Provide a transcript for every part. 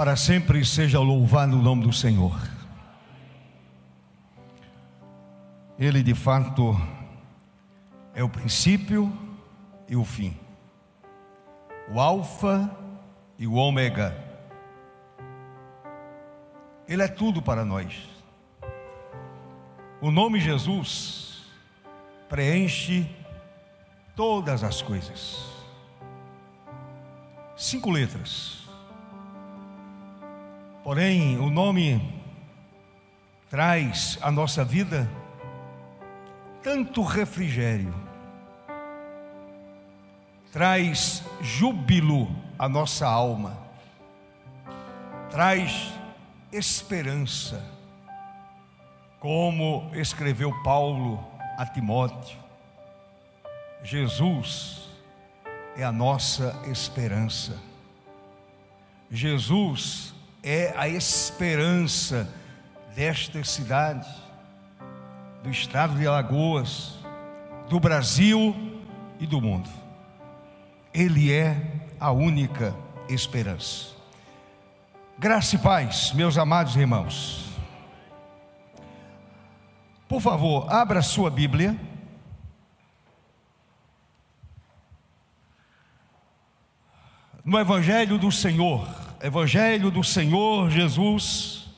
Para sempre seja louvado o nome do Senhor. Ele de fato é o princípio e o fim, o Alfa e o Ômega. Ele é tudo para nós. O nome Jesus preenche todas as coisas. Cinco letras Porém, o nome traz à nossa vida tanto refrigério, traz júbilo à nossa alma, traz esperança, como escreveu Paulo a Timóteo. Jesus é a nossa esperança. Jesus é a esperança desta cidade, do estado de Alagoas, do Brasil e do mundo. Ele é a única esperança. Graça e paz, meus amados irmãos. Por favor, abra sua Bíblia. No Evangelho do Senhor, Evangelho do Senhor Jesus,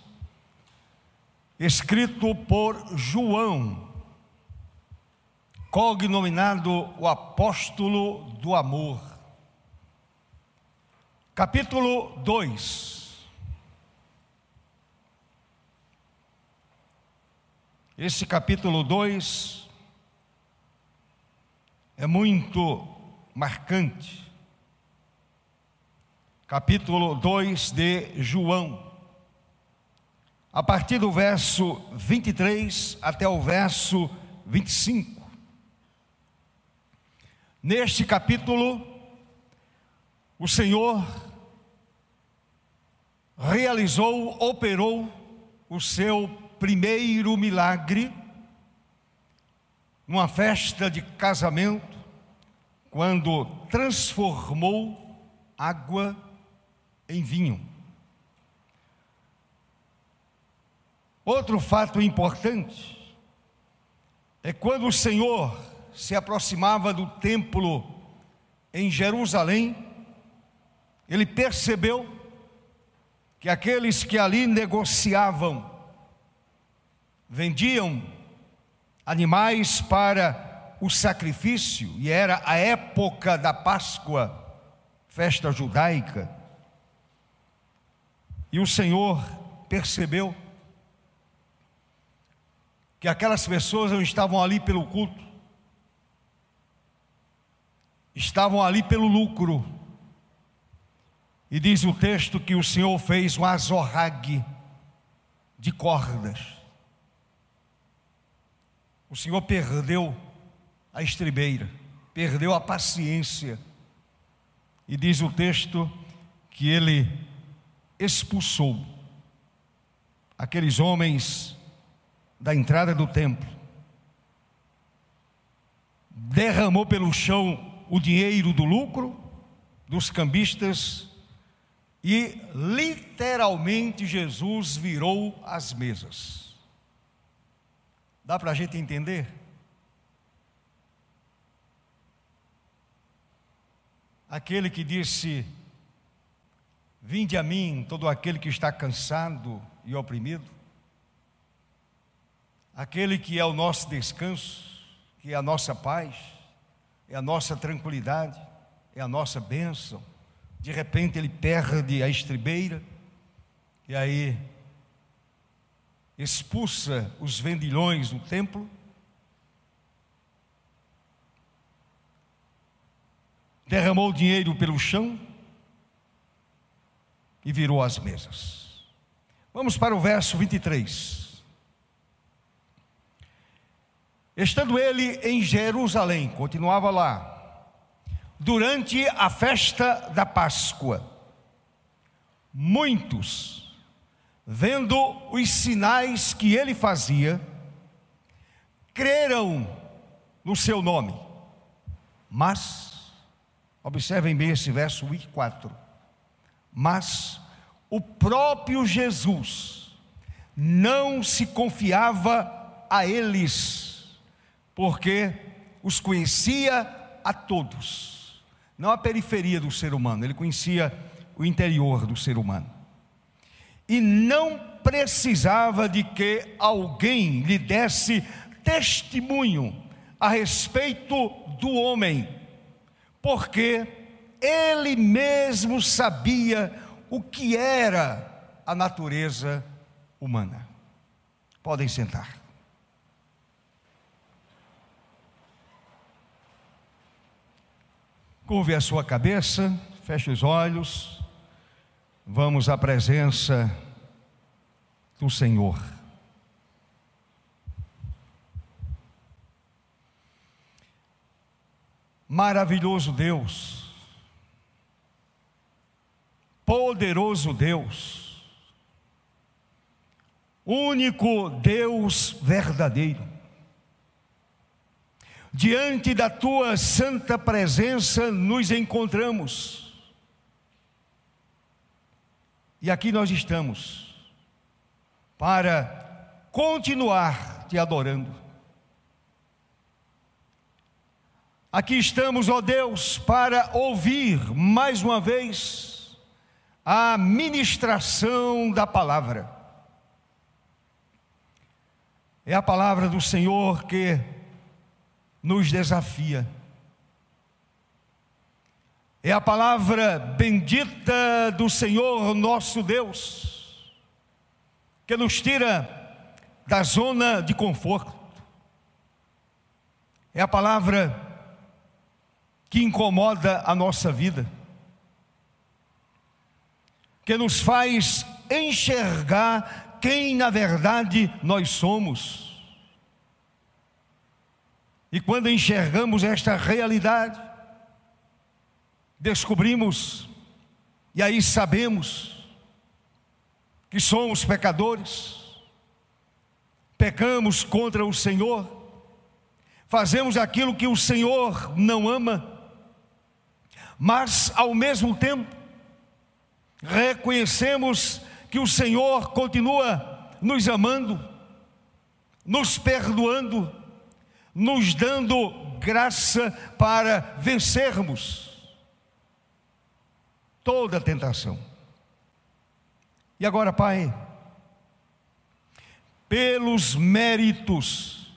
escrito por João, cognominado o apóstolo do amor. Capítulo 2. Esse capítulo 2 é muito marcante capítulo 2 de João, a partir do verso 23 até o verso 25. Neste capítulo, o Senhor realizou, operou o seu primeiro milagre numa festa de casamento, quando transformou água em vinho. Outro fato importante é quando o Senhor se aproximava do templo em Jerusalém, ele percebeu que aqueles que ali negociavam, vendiam animais para o sacrifício, e era a época da Páscoa, festa judaica, e o Senhor percebeu que aquelas pessoas não estavam ali pelo culto, estavam ali pelo lucro. E diz o texto que o Senhor fez um azorrague de cordas. O Senhor perdeu a estribeira, perdeu a paciência. E diz o texto que ele expulsou aqueles homens da entrada do templo, derramou pelo chão o dinheiro do lucro dos cambistas e literalmente Jesus virou as mesas. Dá para a gente entender? Aquele que disse: Vinde a mim, todo aquele que está cansado e oprimido, aquele que é o nosso descanso, que é a nossa paz, é a nossa tranquilidade, é a nossa bênção. De repente ele perde a estribeira, e aí expulsa os vendilhões do templo, derramou dinheiro pelo chão, e virou as mesas. Vamos para o verso 23. Estando ele em Jerusalém, continuava lá, durante a festa da Páscoa, muitos, vendo os sinais que ele fazia, creram no seu nome. Mas, observem bem esse verso 24 mas o próprio Jesus não se confiava a eles, porque os conhecia a todos, não a periferia do ser humano, ele conhecia o interior do ser humano. E não precisava de que alguém lhe desse testemunho a respeito do homem, porque ele mesmo sabia o que era a natureza humana. Podem sentar. Curve a sua cabeça, feche os olhos, vamos à presença do Senhor. Maravilhoso Deus, poderoso Deus, único Deus verdadeiro. Diante da tua santa presença nos encontramos. E aqui nós estamos para continuar te adorando. Aqui estamos, ó Deus, para ouvir mais uma vez a ministração da palavra. É a palavra do Senhor que nos desafia. É a palavra bendita do Senhor nosso Deus, que nos tira da zona de conforto. É a palavra que incomoda a nossa vida, que nos faz enxergar quem na verdade nós somos. E quando enxergamos esta realidade, descobrimos, e aí sabemos, que somos pecadores, pecamos contra o Senhor, fazemos aquilo que o Senhor não ama, mas ao mesmo tempo reconhecemos que o Senhor continua nos amando, nos perdoando, nos dando graça para vencermos toda tentação. E agora, Pai, pelos méritos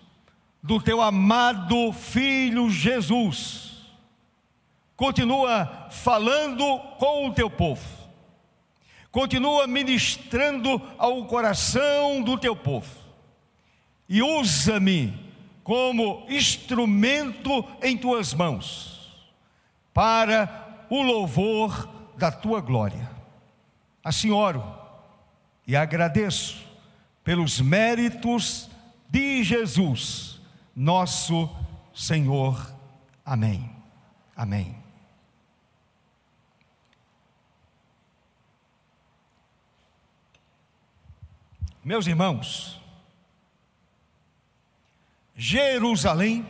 do teu amado Filho Jesus, continua falando com o teu povo, continua ministrando ao coração do teu povo, e usa-me como instrumento em tuas mãos, para o louvor da tua glória. Assim oro e agradeço pelos méritos de Jesus, nosso Senhor. Amém. Amém. Meus irmãos, Jerusalém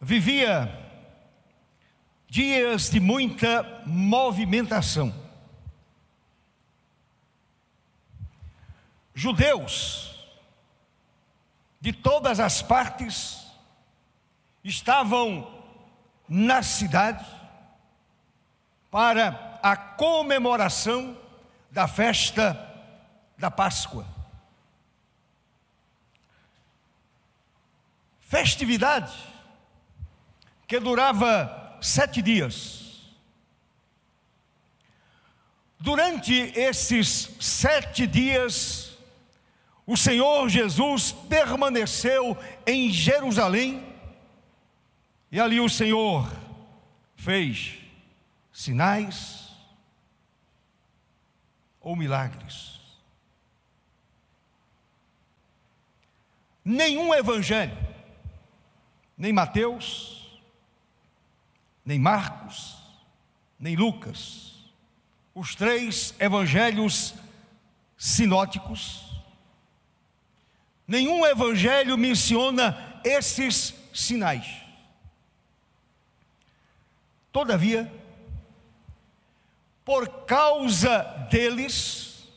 vivia dias de muita movimentação. Judeus de todas as partes estavam na cidade para a comemoração da festa da Páscoa. Festividade que durava sete dias. Durante esses sete dias, o Senhor Jesus permaneceu em Jerusalém, e ali o Senhor fez sinais, ou milagres. Nenhum evangelho, nem Mateus, nem Marcos, nem Lucas, os três evangelhos sinóticos, nenhum evangelho menciona esses sinais. Todavia, por causa deles,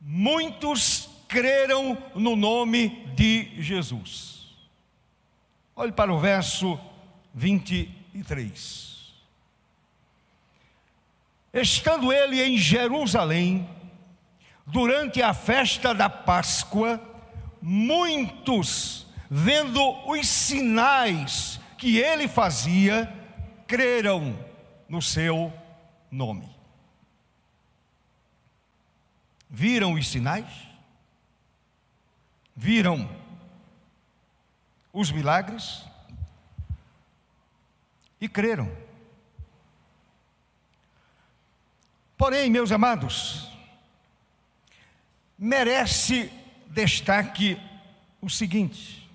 muitos creram no nome de Jesus. Olhe para o verso 23. Estando ele em Jerusalém, durante a festa da Páscoa, muitos, vendo os sinais que ele fazia, creram no seu nome. Viram os sinais? Viram os milagres? E creram. Porém, meus amados, merece destaque o seguinte: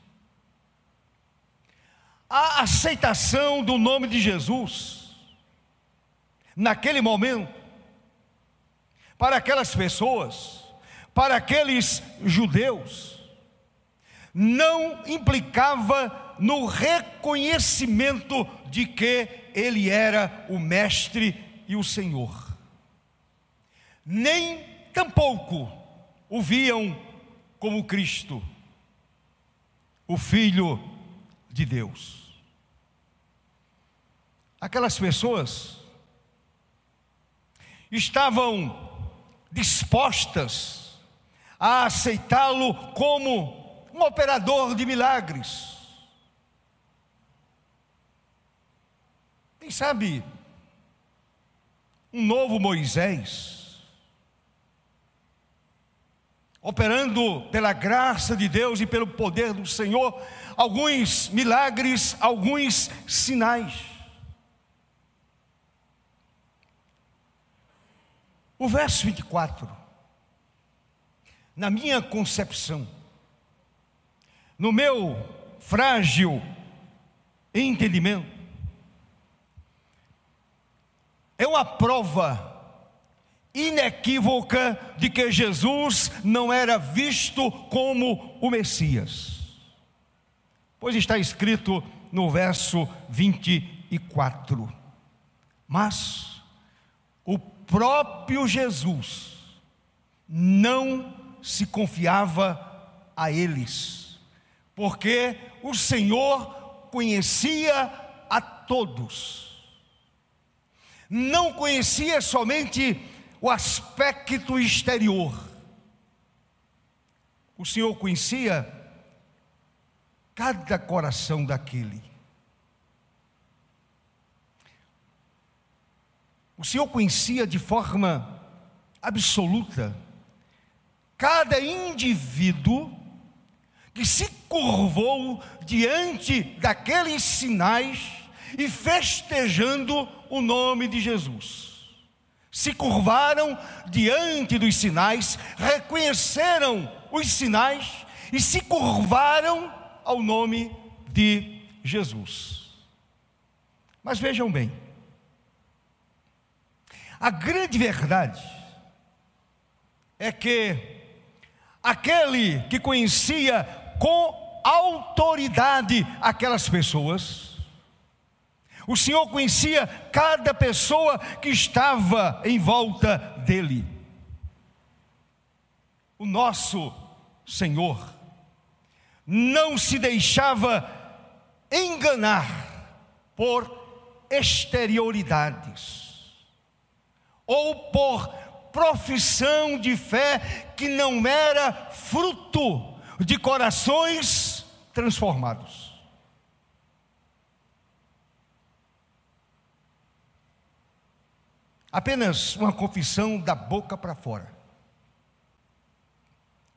a aceitação do nome de Jesus, naquele momento, para aquelas pessoas, para aqueles judeus, não implicava no reconhecimento de que ele era o Mestre e o Senhor, nem tampouco o viam como Cristo, o Filho de Deus. Aquelas pessoas estavam dispostas a aceitá-lo como um operador de milagres. Quem sabe um novo Moisés operando pela graça de Deus e pelo poder do Senhor, alguns milagres, alguns sinais. O verso 24, na minha concepção, no meu frágil entendimento, é uma prova inequívoca de que Jesus não era visto como o Messias. Pois está escrito no verso 24: Mas o próprio Jesus não se confiava a eles, porque o Senhor conhecia a todos. Não conhecia somente o aspecto exterior. O Senhor conhecia cada coração daquele. O Senhor conhecia de forma absoluta cada indivíduo que se curvou diante daqueles sinais e festejando o nome de Jesus se curvaram diante dos sinais, reconheceram os sinais e se curvaram ao nome de Jesus. Mas vejam bem, a grande verdade é que aquele que conhecia com autoridade aquelas pessoas, o Senhor conhecia cada pessoa que estava em volta dele. O nosso Senhor não se deixava enganar por exterioridades ou por profissão de fé que não era fruto de corações transformados. Apenas uma confissão da boca para fora.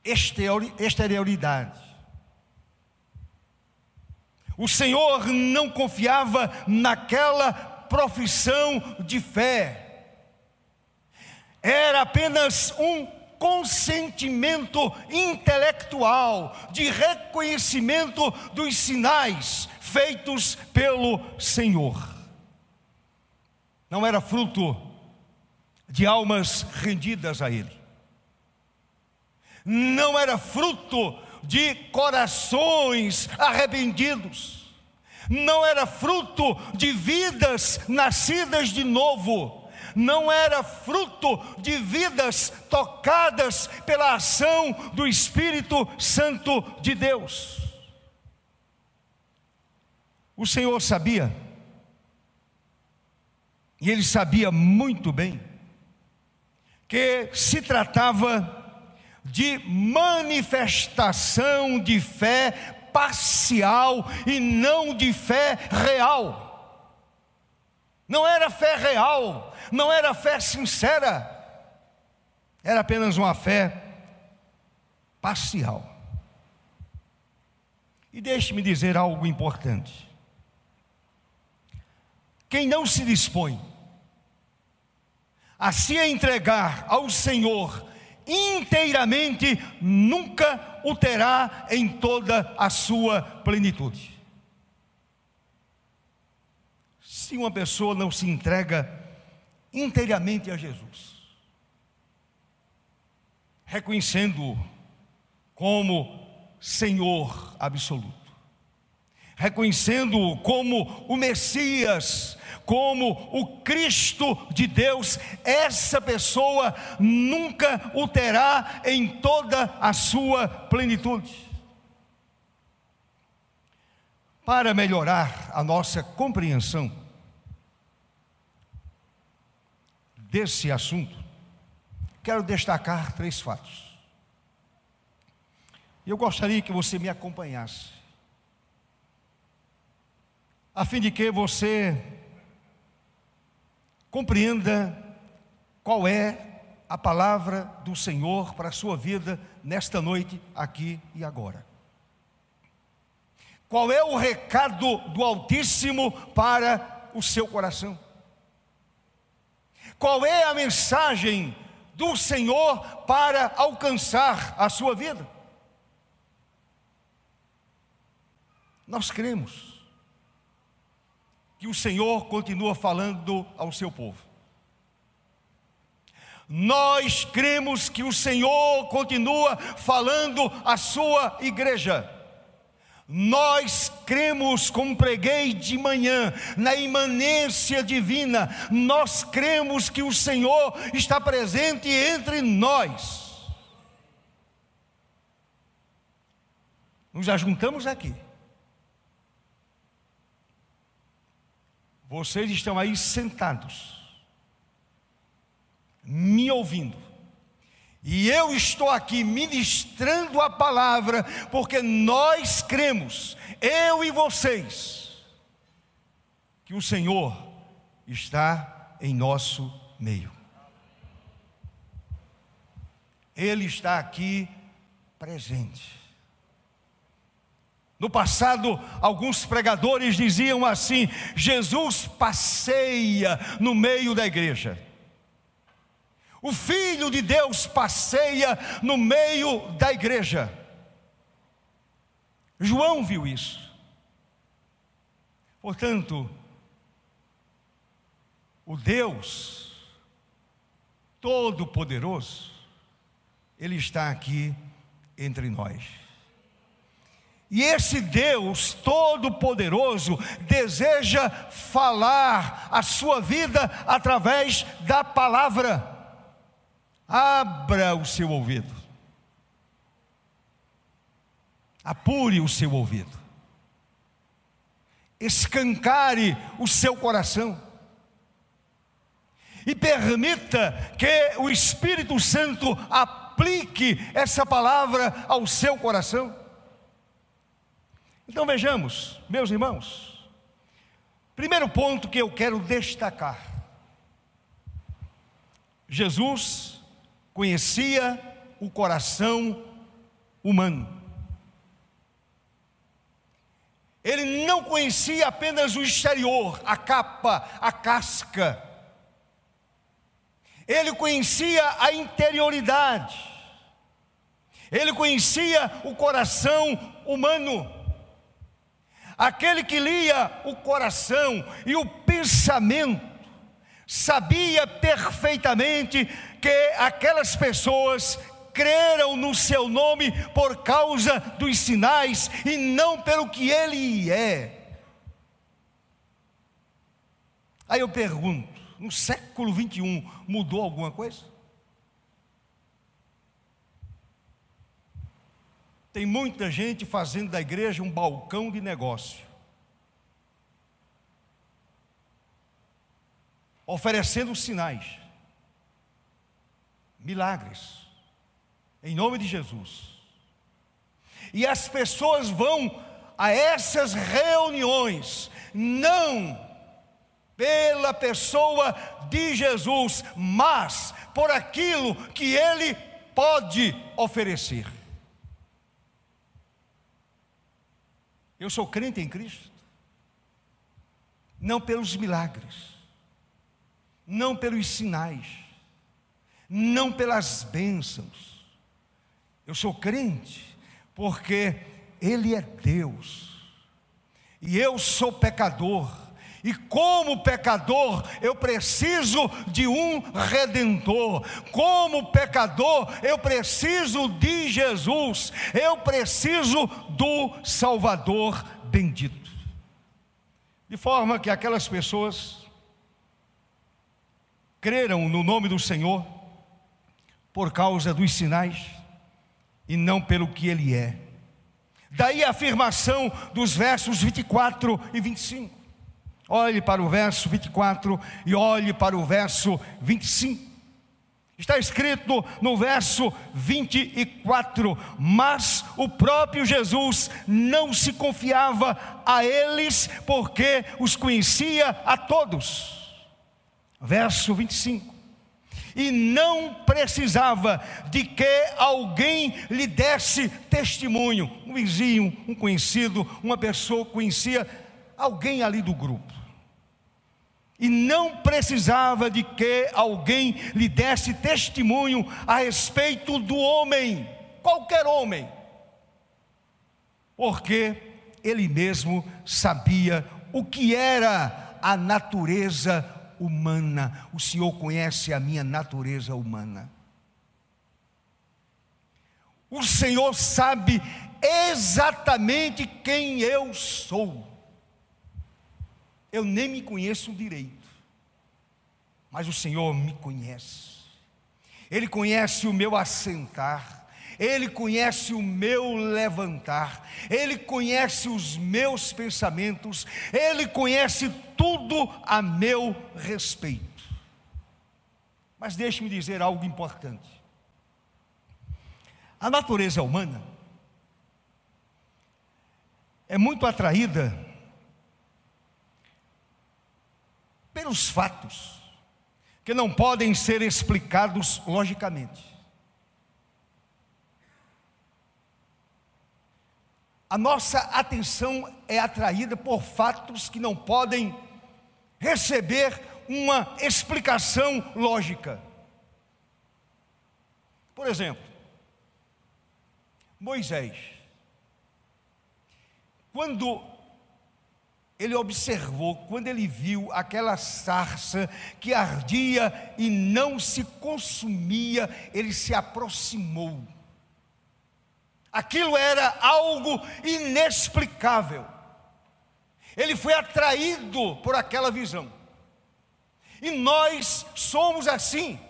Exterioridade. O Senhor não confiava naquela profissão de fé. Era apenas um consentimento intelectual de reconhecimento dos sinais feitos pelo Senhor. Não era fruto de almas rendidas a Ele. Não era fruto de corações arrependidos, não era fruto de vidas nascidas de novo, não era fruto de vidas tocadas pela ação do Espírito Santo de Deus. O Senhor sabia, e ele sabia muito bem, que se tratava de manifestação de fé parcial e não de fé real. Não era fé real, não era fé sincera, era apenas uma fé parcial. E deixe-me dizer algo importante. Quem não se dispõe a se entregar ao Senhor inteiramente, nunca o terá em toda a sua plenitude. Se uma pessoa não se entrega inteiramente a Jesus, reconhecendo-o como Senhor absoluto, reconhecendo-o como o Messias, como o Cristo de Deus, essa pessoa nunca o terá em toda a sua plenitude. Para melhorar a nossa compreensão desse assunto, quero destacar três fatos. Eu gostaria que você me acompanhasse, a fim de que você compreenda qual é a palavra do Senhor para a sua vida nesta noite, aqui e agora. Qual é o recado do Altíssimo para o seu coração? Qual é a mensagem do Senhor para alcançar a sua vida? Nós cremos que o Senhor continua falando ao seu povo. Nós cremos que o Senhor continua falando à sua igreja. Nós cremos, como preguei de manhã, na imanência divina. Nós cremos que o Senhor está presente entre nós. Nos ajuntamos aqui Vocês estão aí sentados, me ouvindo, e eu estou aqui ministrando a palavra, porque nós cremos, eu e vocês, que o Senhor está em nosso meio. Ele está aqui presente. No passado, alguns pregadores diziam assim: Jesus passeia no meio da igreja. O Filho de Deus passeia no meio da igreja. João viu isso. Portanto, o Deus Todo-Poderoso, Ele está aqui entre nós. E esse Deus Todo-Poderoso deseja falar a sua vida através da palavra. Abra o seu ouvido, apure o seu ouvido, escancare o seu coração. E permita que o Espírito Santo aplique essa palavra ao seu coração. Então vejamos, meus irmãos, primeiro ponto que eu quero destacar: Jesus conhecia o coração humano. Ele não conhecia apenas o exterior, a capa, a casca. Ele conhecia a interioridade. Ele conhecia o coração humano. Aquele que lia o coração e o pensamento, sabia perfeitamente que aquelas pessoas creram no seu nome por causa dos sinais e não pelo que ele é. Aí eu pergunto: no século 21 mudou alguma coisa? Tem muita gente fazendo da igreja um balcão de negócio. Oferecendo sinais, milagres, em nome de Jesus. E as pessoas vão a essas reuniões, não pela pessoa de Jesus, mas por aquilo que ele pode oferecer. Eu sou crente em Cristo, não pelos milagres, não pelos sinais, não pelas bênçãos. Eu sou crente porque Ele é Deus e eu sou pecador. E como pecador, eu preciso de um redentor. Como pecador, eu preciso de Jesus. Eu preciso do Salvador bendito. De forma que aquelas pessoas creram no nome do Senhor por causa dos sinais e não pelo que ele é. Daí a afirmação dos versos 24 e 25. Olhe para o verso 24 e olhe para o verso 25. Está escrito no verso 24: Mas o próprio Jesus não se confiava a eles, porque os conhecia a todos. Verso 25. E não precisava de que alguém lhe desse testemunho, um vizinho, um conhecido, uma pessoa conhecia alguém ali do grupo. E não precisava de que alguém lhe desse testemunho a respeito do homem, qualquer homem, porque ele mesmo sabia o que era a natureza humana. O Senhor conhece a minha natureza humana. O Senhor sabe exatamente quem eu sou. Eu nem me conheço direito, mas o Senhor me conhece. Ele conhece o meu assentar, Ele conhece o meu levantar, Ele conhece os meus pensamentos, Ele conhece tudo a meu respeito. Mas deixe-me dizer algo importante. A natureza humana é muito atraída pelos fatos, que não podem ser explicados logicamente. A nossa atenção é atraída por fatos que não podem receber uma explicação lógica. Por exemplo, Moisés, quando ele observou, quando ele viu aquela sarça que ardia e não se consumia, ele se aproximou. Aquilo era algo inexplicável. Ele foi atraído por aquela visão. E nós somos assim.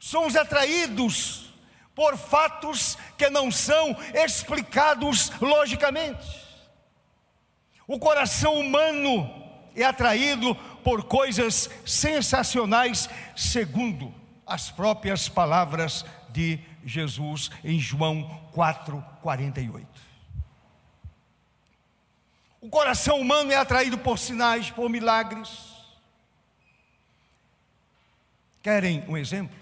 Somos atraídos por fatos que não são explicados logicamente. O coração humano é atraído por coisas sensacionais, segundo as próprias palavras de Jesus em João 4:48. O coração humano é atraído por sinais, por milagres. Querem um exemplo?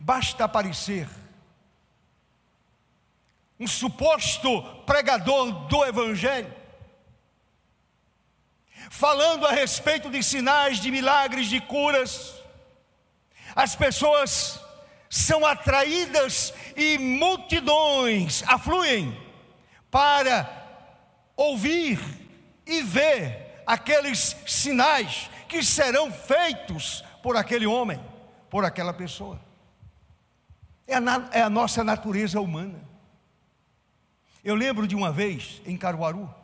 Basta aparecer um suposto pregador do Evangelho, falando a respeito de sinais, de milagres, de curas, as pessoas são atraídas e multidões afluem para ouvir e ver aqueles sinais que serão feitos por aquele homem, por aquela pessoa. É a, é a nossa natureza humana. Eu lembro de uma vez em Caruaru,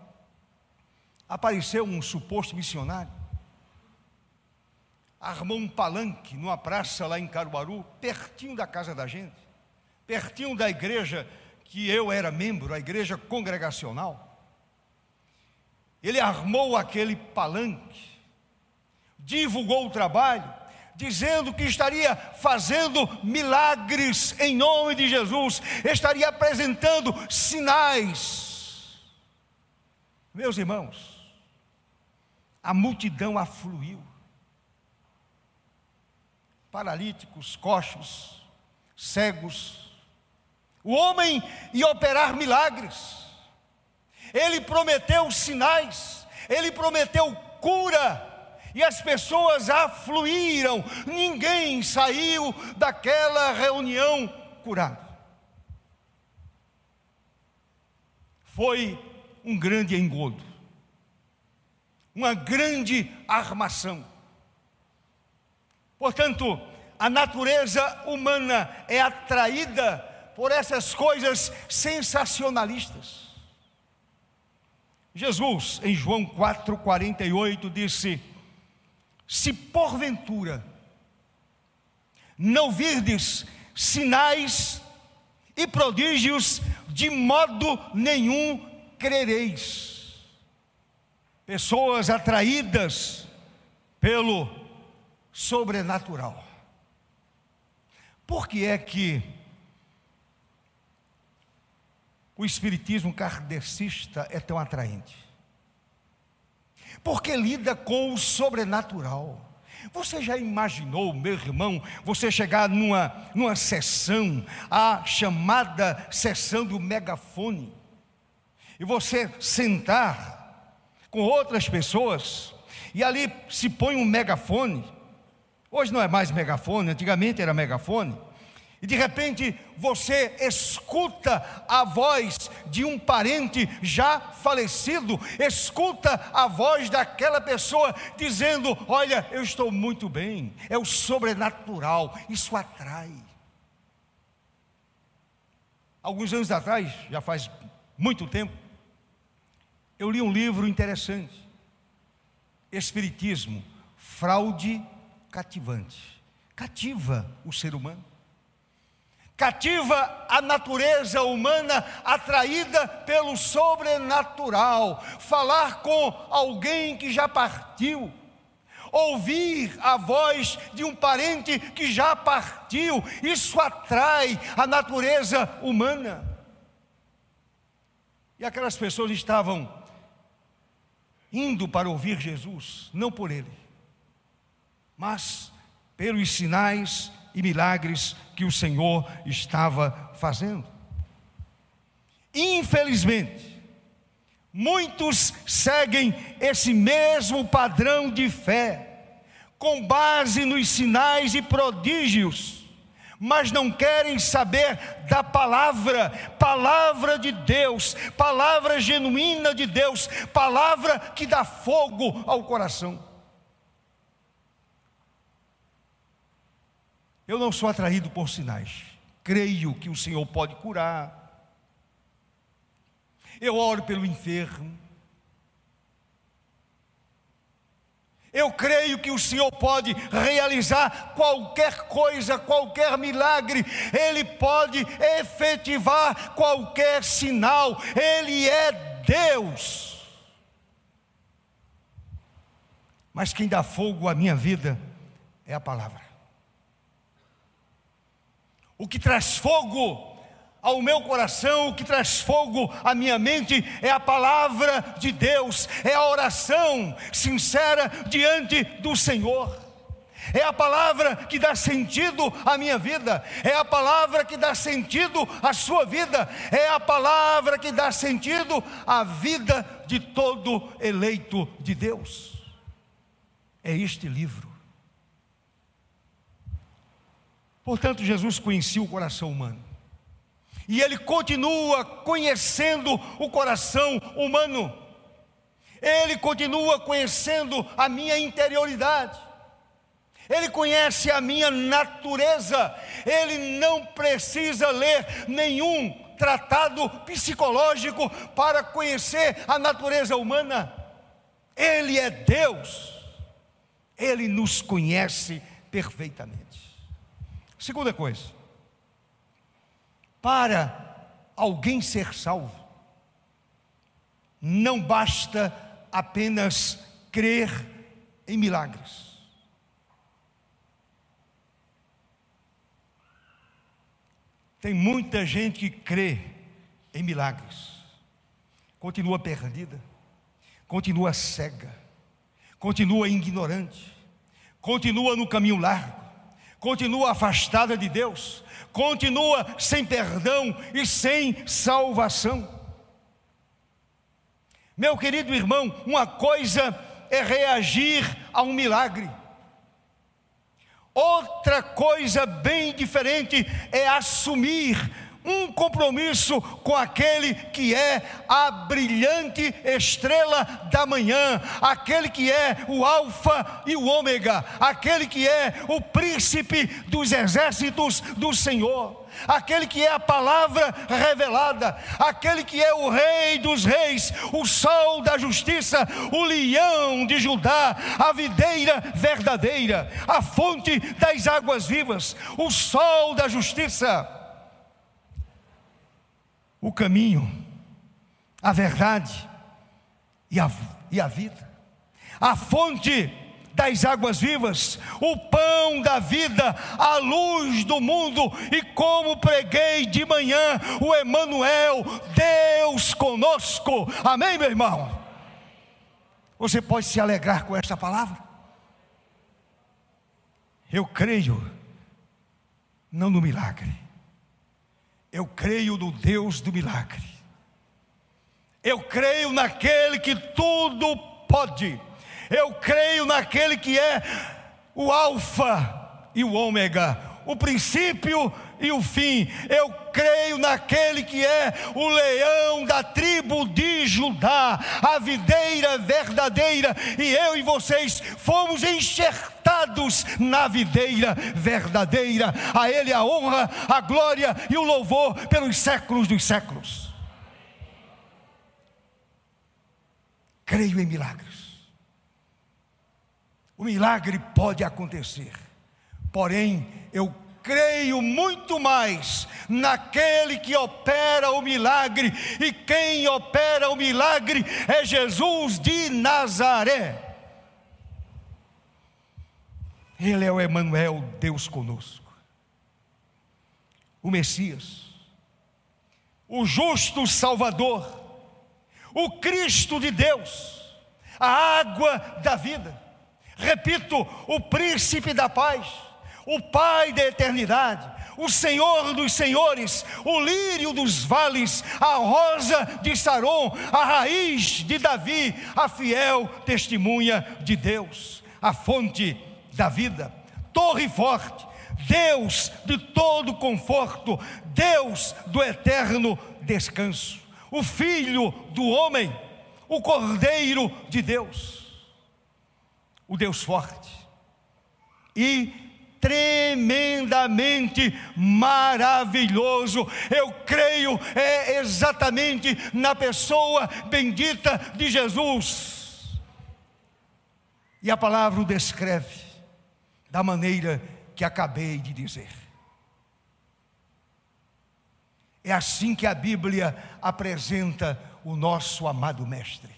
apareceu um suposto missionário, armou um palanque numa praça lá em Caruaru, pertinho da casa da gente, pertinho da igreja que eu era membro, a igreja congregacional. Ele armou aquele palanque, divulgou o trabalho, dizendo que estaria fazendo milagres em nome de Jesus, estaria apresentando sinais. Meus irmãos, a multidão afluiu. Paralíticos, coxos, cegos. O homem ia operar milagres. Ele prometeu sinais, ele prometeu cura, e as pessoas afluíram, ninguém saiu daquela reunião curado. Foi um grande engodo, uma grande armação. Portanto, a natureza humana é atraída por essas coisas sensacionalistas. Jesus, em João 4,48, disse: Se porventura não virdes sinais e prodígios, de modo nenhum crereis. Pessoas atraídas pelo sobrenatural. Por que é que o espiritismo kardecista é tão atraente? Porque lida com o sobrenatural. Você já imaginou, meu irmão, você chegar numa, numa sessão, a chamada sessão do megafone, e você sentar com outras pessoas, e ali se põe um megafone, hoje não é mais megafone, antigamente era megafone, e de repente você escuta a voz de um parente já falecido, escuta a voz daquela pessoa dizendo: Olha, eu estou muito bem. É o sobrenatural, isso atrai. Alguns anos atrás, já faz muito tempo, eu li um livro interessante: Espiritismo, fraude cativante. Cativa o ser humano. Cativa a natureza humana atraída pelo sobrenatural, falar com alguém que já partiu, ouvir a voz de um parente que já partiu, isso atrai a natureza humana. E aquelas pessoas estavam indo para ouvir Jesus, não por ele, mas pelos sinais e milagres que o Senhor estava fazendo. Infelizmente, muitos seguem esse mesmo padrão de fé, com base nos sinais e prodígios, mas não querem saber da palavra, palavra de Deus, palavra genuína de Deus, palavra que dá fogo ao coração. Eu não sou atraído por sinais. Creio que o Senhor pode curar. Eu oro pelo enfermo. Eu creio que o Senhor pode realizar qualquer coisa, qualquer milagre, Ele pode efetivar qualquer sinal, Ele é Deus. Mas quem dá fogo à minha vida é a palavra. O que traz fogo ao meu coração, o que traz fogo à minha mente é a palavra de Deus, é a oração sincera diante do Senhor. É a palavra que dá sentido à minha vida, é a palavra que dá sentido à sua vida, é a palavra que dá sentido à vida de todo eleito de Deus. É este livro. Portanto, Jesus conhecia o coração humano. E ele continua conhecendo o coração humano. Ele continua conhecendo a minha interioridade. Ele conhece a minha natureza. Ele não precisa ler nenhum tratado psicológico para conhecer a natureza humana. Ele é Deus, Ele nos conhece perfeitamente. Segunda coisa, para alguém ser salvo, não basta apenas crer em milagres. Tem muita gente que crê em milagres, continua perdida, continua cega, continua ignorante, continua no caminho largo, continua afastada de Deus, continua sem perdão e sem salvação. Meu querido irmão, uma coisa é reagir a um milagre. Outra coisa bem diferente é assumir um compromisso com aquele que é a brilhante estrela da manhã, aquele que é o Alfa e o Ômega, aquele que é o príncipe dos exércitos do Senhor aquele que é a palavra revelada, aquele que é o Rei dos Reis, o Sol da Justiça, o Leão de Judá, a videira verdadeira, a fonte das águas vivas, o Sol da Justiça o caminho, a verdade e a, e a vida, a fonte das águas vivas, o pão da vida, a luz do mundo, e como preguei de manhã, o Emanuel, Deus conosco. Amém, meu irmão. Você pode se alegrar com esta palavra? Eu creio não no milagre eu creio no Deus do milagre. Eu creio naquele que tudo pode. Eu creio naquele que é o Alfa e o Ômega, o princípio e o fim. Eu creio naquele que é o leão da tribo de Judá, a videira verdadeira, e eu e vocês fomos enxertados na videira verdadeira. A Ele a honra, a glória e o louvor pelos séculos dos séculos. Creio em milagres. O milagre pode acontecer, porém eu creio muito mais naquele que opera o milagre, e quem opera o milagre é Jesus de Nazaré. Ele é o Emanuel, Deus conosco. O Messias, o justo Salvador, o Cristo de Deus, a água da vida. Repito, o príncipe da paz o Pai da eternidade, o Senhor dos senhores, o lírio dos vales, a rosa de Saron, a raiz de Davi, a fiel testemunha de Deus, a fonte da vida, torre forte, Deus de todo conforto, Deus do eterno descanso, o Filho do homem, o Cordeiro de Deus, o Deus forte. E tremendamente maravilhoso. Eu creio é exatamente na pessoa bendita de Jesus. E a palavra o descreve da maneira que acabei de dizer. É assim que a Bíblia apresenta o nosso amado Mestre.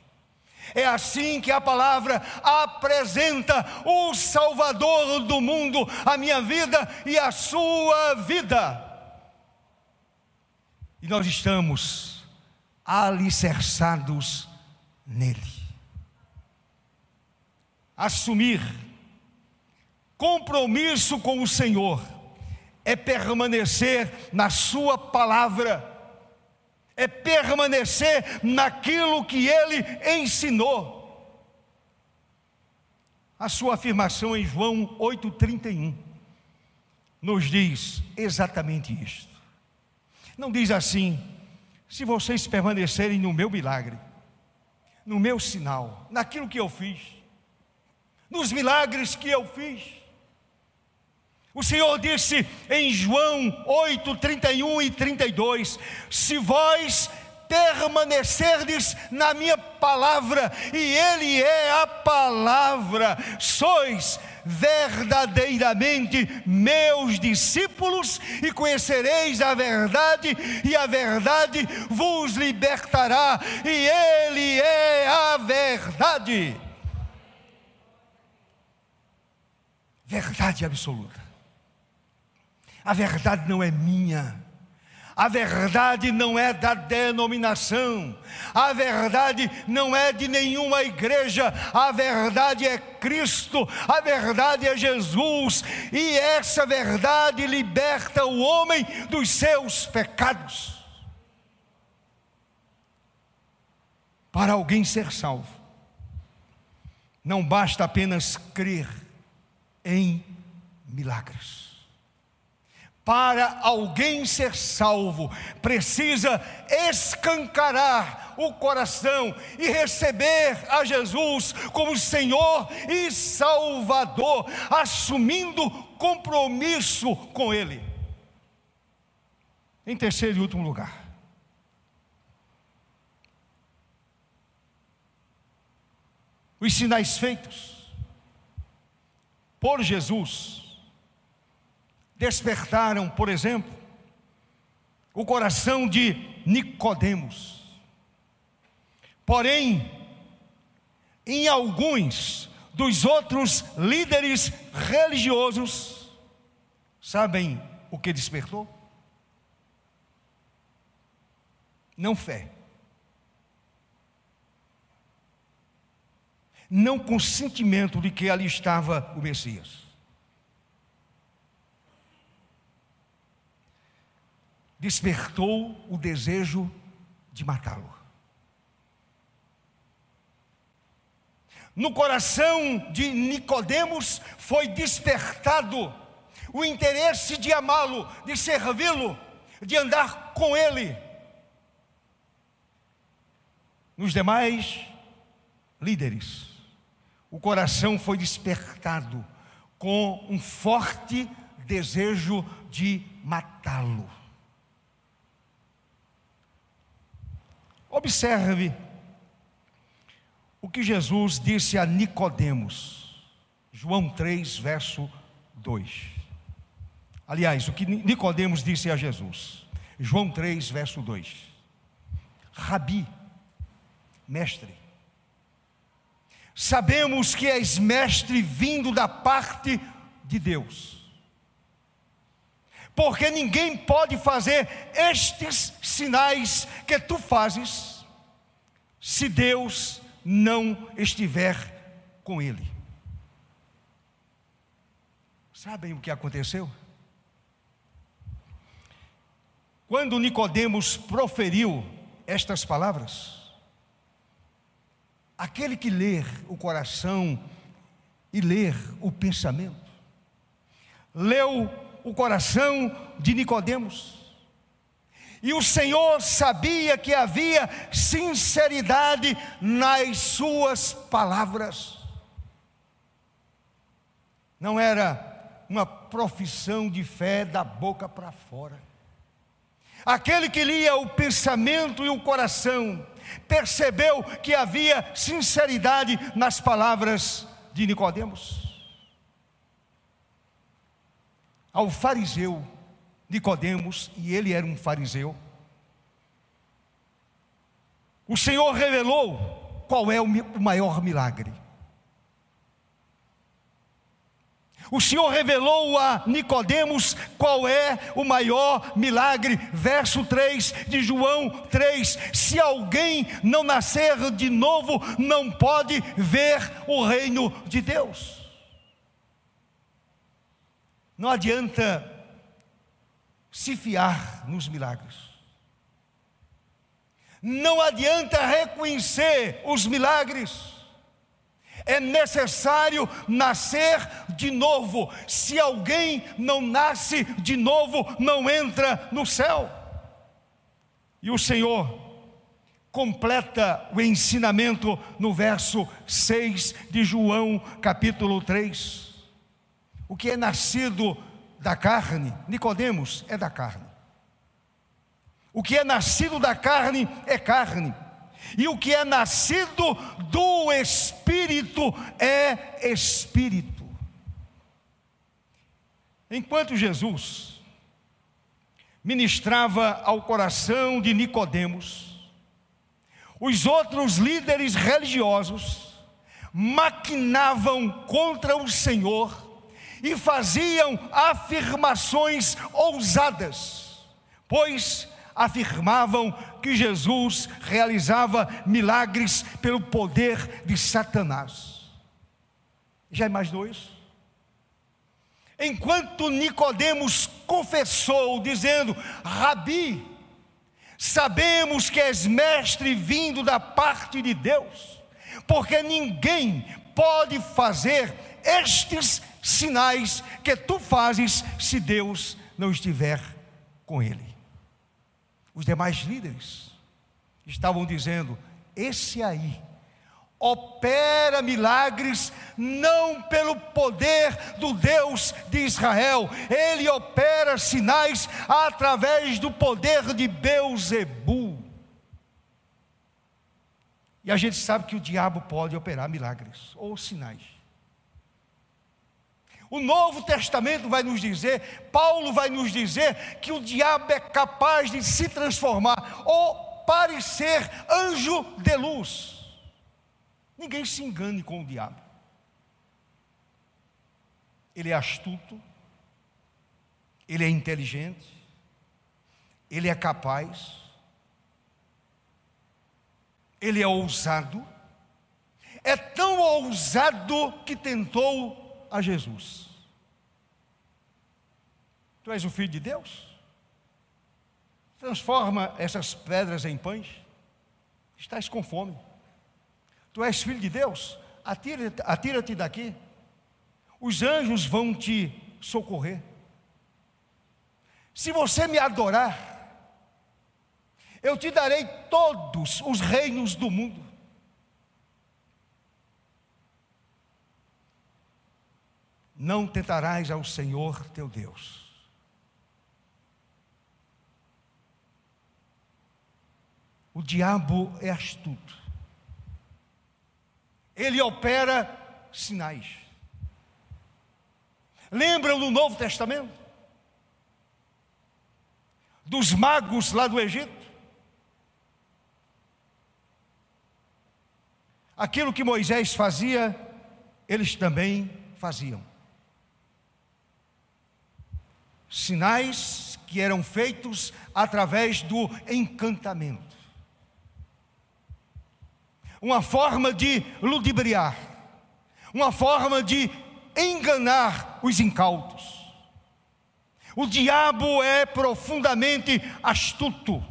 É assim que a palavra apresenta o Salvador do mundo, a minha vida e a sua vida. E nós estamos alicerçados nele. Assumir compromisso com o Senhor é permanecer na Sua palavra é permanecer naquilo que ele ensinou. A sua afirmação em João 8,31 nos diz exatamente isto. Não diz assim: se vocês permanecerem no meu milagre, no meu sinal, naquilo que eu fiz, nos milagres que eu fiz, o Senhor disse em João 8, 31 e 32: Se vós permanecerdes na minha palavra, e Ele é a palavra, sois verdadeiramente meus discípulos, e conhecereis a verdade, e a verdade vos libertará, e Ele é a verdade. Verdade absoluta. A verdade não é minha. A verdade não é da denominação, a verdade não é de nenhuma igreja, a verdade é Cristo, a verdade é Jesus, e essa verdade liberta o homem dos seus pecados. Para alguém ser salvo, não basta apenas crer em milagres para alguém ser salvo, precisa escancarar o coração e receber a Jesus como Senhor e Salvador, assumindo compromisso com Ele. Em terceiro e último lugar, os sinais feitos por Jesus despertaram, por exemplo, o coração de Nicodemos. Porém, em alguns dos outros líderes religiosos, sabem o que despertou? Não fé. Não consentimento de que ali estava o Messias. Despertou o desejo de matá-lo. No coração de Nicodemos foi despertado o interesse de amá-lo, de servi-lo, de andar com ele. Nos demais líderes, o coração foi despertado com um forte desejo de matá-lo. Observe o que Jesus disse a Nicodemos. João 3, verso 2. Aliás, o que Nicodemos disse a Jesus. João 3, verso 2. Rabi, mestre, sabemos que és mestre vindo da parte de Deus. Porque ninguém pode fazer estes sinais que tu fazes, se Deus não estiver com ele. Sabem o que aconteceu? Quando Nicodemos proferiu estas palavras, aquele que ler o coração e ler o pensamento, leu o coração de Nicodemos, e o Senhor sabia que havia sinceridade nas suas palavras. Não era uma profissão de fé da boca para fora. Aquele que lia o pensamento e o coração percebeu que havia sinceridade nas palavras de Nicodemos. Ao fariseu Nicodemos, e ele era um fariseu. O Senhor revelou qual é o maior milagre. O Senhor revelou a Nicodemos qual é o maior milagre, verso 3 de João 3: se alguém não nascer de novo, não pode ver o reino de Deus. Não adianta se fiar nos milagres. Não adianta reconhecer os milagres. É necessário nascer de novo. Se alguém não nasce de novo, não entra no céu. E o Senhor completa o ensinamento no verso 6 de João, capítulo 3. O que é nascido da carne, Nicodemos é da carne. O que é nascido da carne é carne, e o que é nascido do espírito é espírito. Enquanto Jesus ministrava ao coração de Nicodemos, os outros líderes religiosos maquinavam contra o Senhor e faziam afirmações ousadas, pois afirmavam que Jesus realizava milagres pelo poder de Satanás. Já imaginou isso? Enquanto Nicodemos confessou, dizendo: Rabi, sabemos que és mestre vindo da parte de Deus, porque ninguém pode fazer estes sinais que tu fazes se Deus não estiver com ele. Os demais líderes estavam dizendo: esse aí opera milagres não pelo poder do Deus de Israel, ele opera sinais através do poder de Beuzebu. E a gente sabe que o diabo pode operar milagres ou sinais. O Novo Testamento vai nos dizer, Paulo vai nos dizer que o diabo é capaz de se transformar ou parecer anjo de luz. Ninguém se engane com o diabo. Ele é astuto, ele é inteligente, ele é capaz, ele é ousado, é tão ousado que tentou a Jesus. Tu és o filho de Deus? Transforma essas pedras em pães. Estás com fome. Tu és filho de Deus? Atira-te atira daqui. Os anjos vão te socorrer. Se você me adorar, eu te darei todos os reinos do mundo. Não tentarás ao Senhor teu Deus. O diabo é astuto. Ele opera sinais. Lembram do Novo Testamento? Dos magos lá do Egito? Aquilo que Moisés fazia, eles também faziam sinais que eram feitos através do encantamento. Uma forma de ludibriar, uma forma de enganar os incautos. O diabo é profundamente astuto.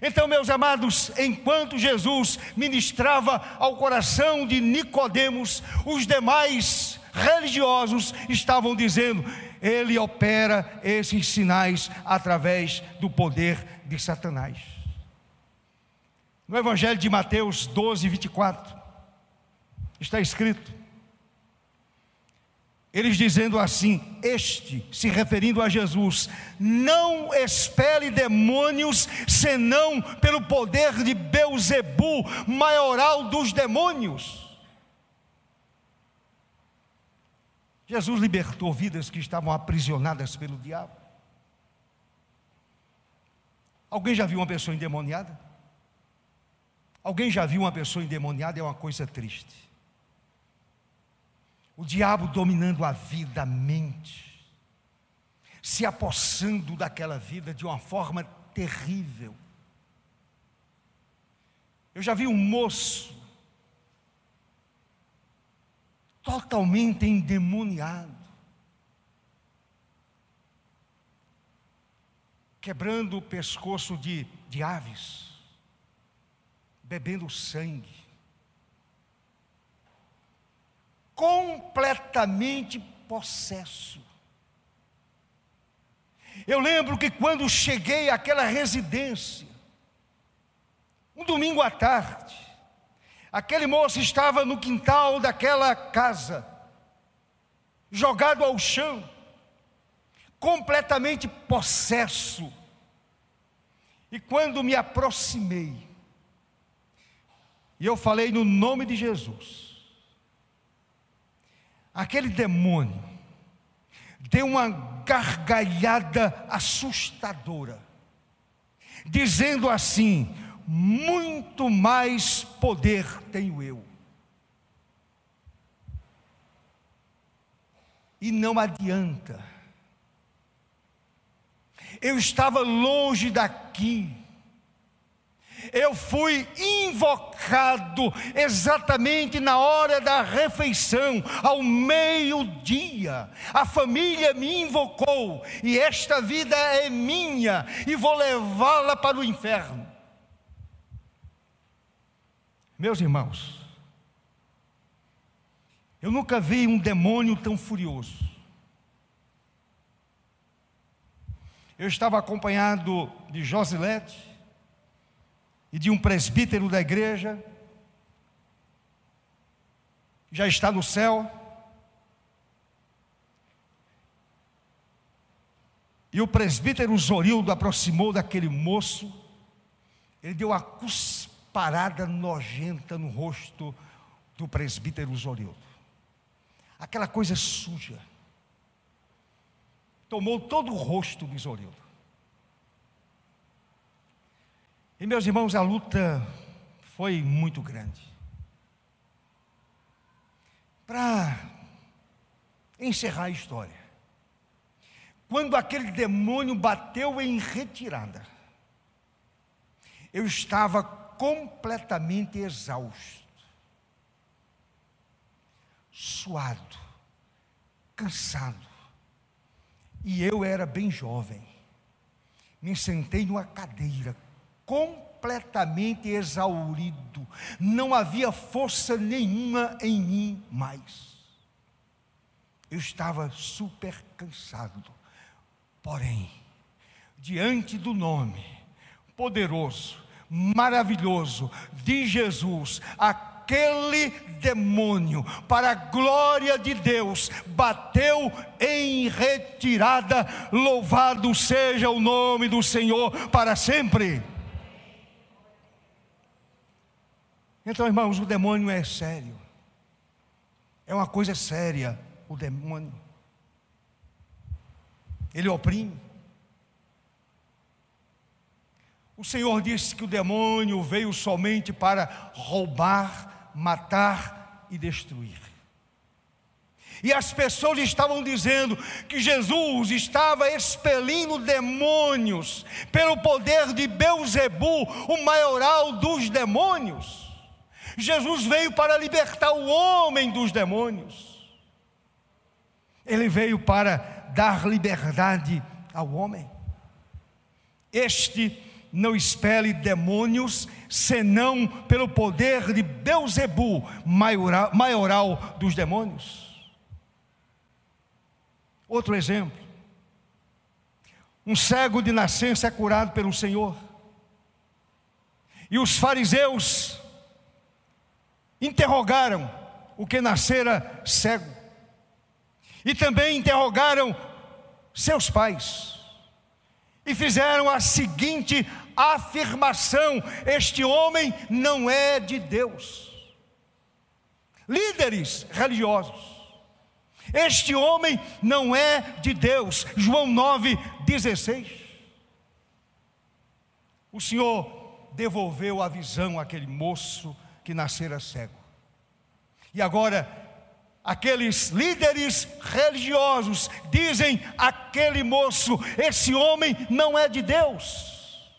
Então, meus amados, enquanto Jesus ministrava ao coração de Nicodemos, os demais religiosos estavam dizendo: ele opera esses sinais através do poder de Satanás. No Evangelho de Mateus 12, 24, está escrito: eles dizendo assim: Este, se referindo a Jesus, não expele demônios senão pelo poder de Beuzebu, maioral dos demônios. Jesus libertou vidas que estavam aprisionadas pelo diabo. Alguém já viu uma pessoa endemoniada? Alguém já viu uma pessoa endemoniada? É uma coisa triste. O diabo dominando a vida, a mente, se apossando daquela vida de uma forma terrível. Eu já vi um moço totalmente endemoniado, quebrando o pescoço de, de aves, bebendo sangue, completamente possesso. Eu lembro que quando cheguei àquela residência, um domingo à tarde, Aquele moço estava no quintal daquela casa, jogado ao chão, completamente possesso. E quando me aproximei, e eu falei no nome de Jesus, aquele demônio deu uma gargalhada assustadora, dizendo assim: muito mais poder tenho eu. E não adianta. Eu estava longe daqui. Eu fui invocado exatamente na hora da refeição, ao meio-dia. A família me invocou, e esta vida é minha, e vou levá-la para o inferno. Meus irmãos, eu nunca vi um demônio tão furioso. Eu estava acompanhado de Josilete e de um presbítero da igreja, já está no céu. E o presbítero Zorildo aproximou daquele moço, ele deu a cusparada nojenta no rosto do presbítero Zorildo aquela coisa suja. Tomou todo o rosto de Zorildo. E meus irmãos, a luta foi muito grande. Para encerrar a história, quando aquele demônio bateu em retirada, eu estava completamente exausto suado, cansado. E eu era bem jovem. Me sentei numa cadeira, completamente exaurido. Não havia força nenhuma em mim mais. Eu estava super cansado. Porém, diante do nome poderoso, maravilhoso de Jesus, aquele demônio, para a glória de Deus, bateu em retirada. Louvado seja o nome do Senhor para sempre. Então, irmãos, o demônio é sério. É uma coisa séria o demônio. Ele oprime. O Senhor disse que o demônio veio somente para roubar, matar e destruir. E as pessoas estavam dizendo que Jesus estava expelindo demônios pelo poder de Beuzebu, o maioral dos demônios. Jesus veio para libertar o homem dos demônios. Ele veio para dar liberdade ao homem. Este não expele demônios, senão pelo poder de Beuzebu, maioral, maioral dos demônios. Outro exemplo. Um cego de nascença é curado pelo Senhor. E os fariseus interrogaram o que nascera cego. E também interrogaram seus pais. E fizeram a seguinte afirmação: este homem não é de Deus. Líderes religiosos, este homem não é de Deus. João 9,16. O Senhor devolveu a visão àquele moço que nascera cego. E agora, aqueles líderes religiosos dizem: aquele moço, esse homem não é de Deus.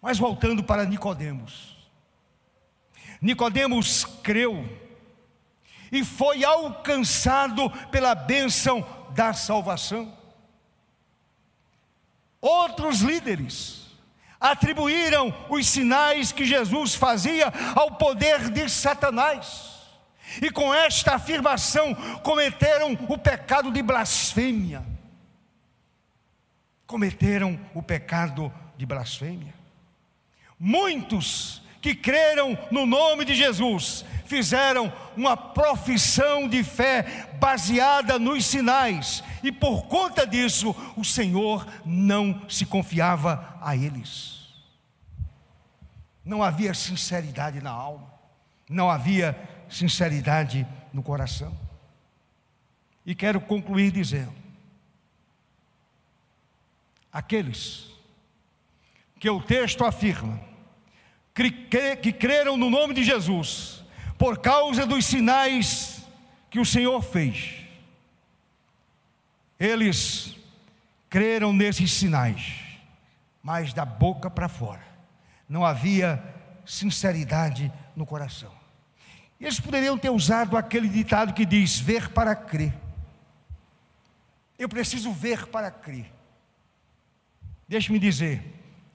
Mas voltando para Nicodemos. Nicodemos creu e foi alcançado pela bênção da salvação. Outros líderes atribuíram os sinais que Jesus fazia ao poder de Satanás. E com esta afirmação cometeram o pecado de blasfêmia. Cometeram o pecado de blasfêmia. Muitos que creram no nome de Jesus fizeram uma profissão de fé baseada nos sinais, e por conta disso o Senhor não se confiava a eles. Não havia sinceridade na alma, não havia sinceridade no coração. E quero concluir dizendo: aqueles que o texto afirma que creram no nome de Jesus, por causa dos sinais que o Senhor fez, eles creram nesses sinais, mas da boca para fora, não havia sinceridade no coração. Eles poderiam ter usado aquele ditado que diz: ver para crer. Eu preciso ver para crer. Deixe-me dizer,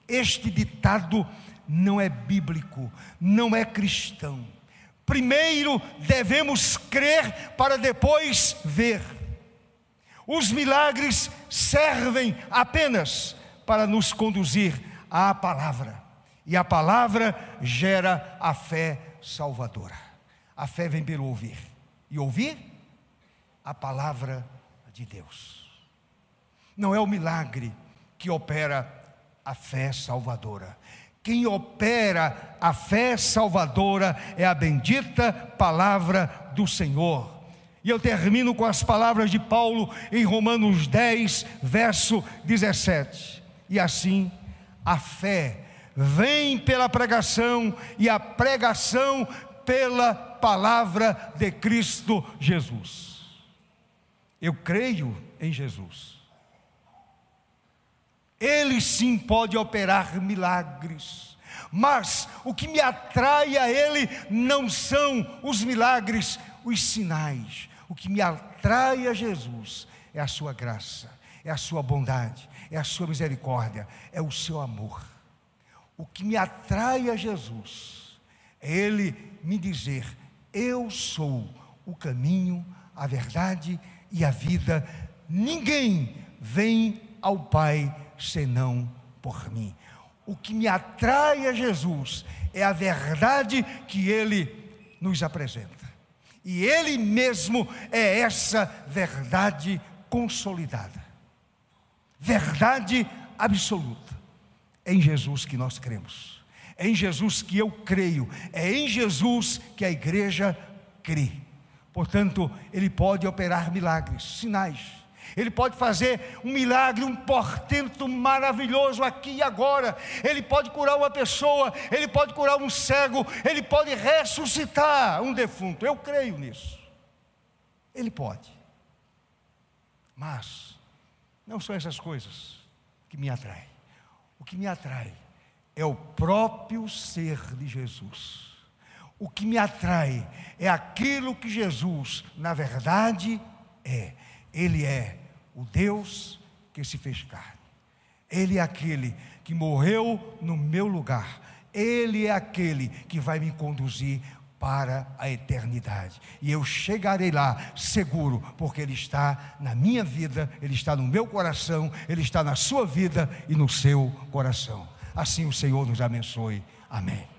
este ditado não é bíblico, não é cristão. Primeiro devemos crer para depois ver. Os milagres servem apenas para nos conduzir à palavra, e a palavra gera a fé salvadora. A fé vem pelo ouvir, e ouvir a palavra de Deus. Não é o milagre que opera a fé salvadora, quem opera a fé salvadora é a bendita palavra do Senhor. E eu termino com as palavras de Paulo em Romanos 10, verso 17. E assim, a fé vem pela pregação, e a pregação pela palavra de Cristo Jesus. Eu creio em Jesus. Ele sim pode operar milagres. Mas o que me atrai a Ele não são os milagres, os sinais. O que me atrai a Jesus é a Sua graça, é a Sua bondade, é a Sua misericórdia, é o Seu amor. O que me atrai a Jesus é Ele me dizer: Eu sou o caminho, a verdade e a vida. Ninguém vem ao Pai senão por mim. O que me atrai a Jesus é a verdade que ele nos apresenta. E ele mesmo é essa verdade consolidada. Verdade absoluta. É em Jesus que nós cremos. É em Jesus que eu creio. É em Jesus que a igreja crê. Portanto, ele pode operar milagres, sinais ele pode fazer um milagre, um portento maravilhoso aqui e agora. Ele pode curar uma pessoa, ele pode curar um cego, ele pode ressuscitar um defunto. Eu creio nisso. Ele pode. Mas não são essas coisas que me atraem. O que me atrai é o próprio ser de Jesus. O que me atrai é aquilo que Jesus, na verdade, é. Ele é o Deus que se fez carne. Ele é aquele que morreu no meu lugar. Ele é aquele que vai me conduzir para a eternidade. E eu chegarei lá seguro, porque Ele está na minha vida, Ele está no meu coração, Ele está na sua vida e no seu coração. Assim o Senhor nos abençoe. Amém.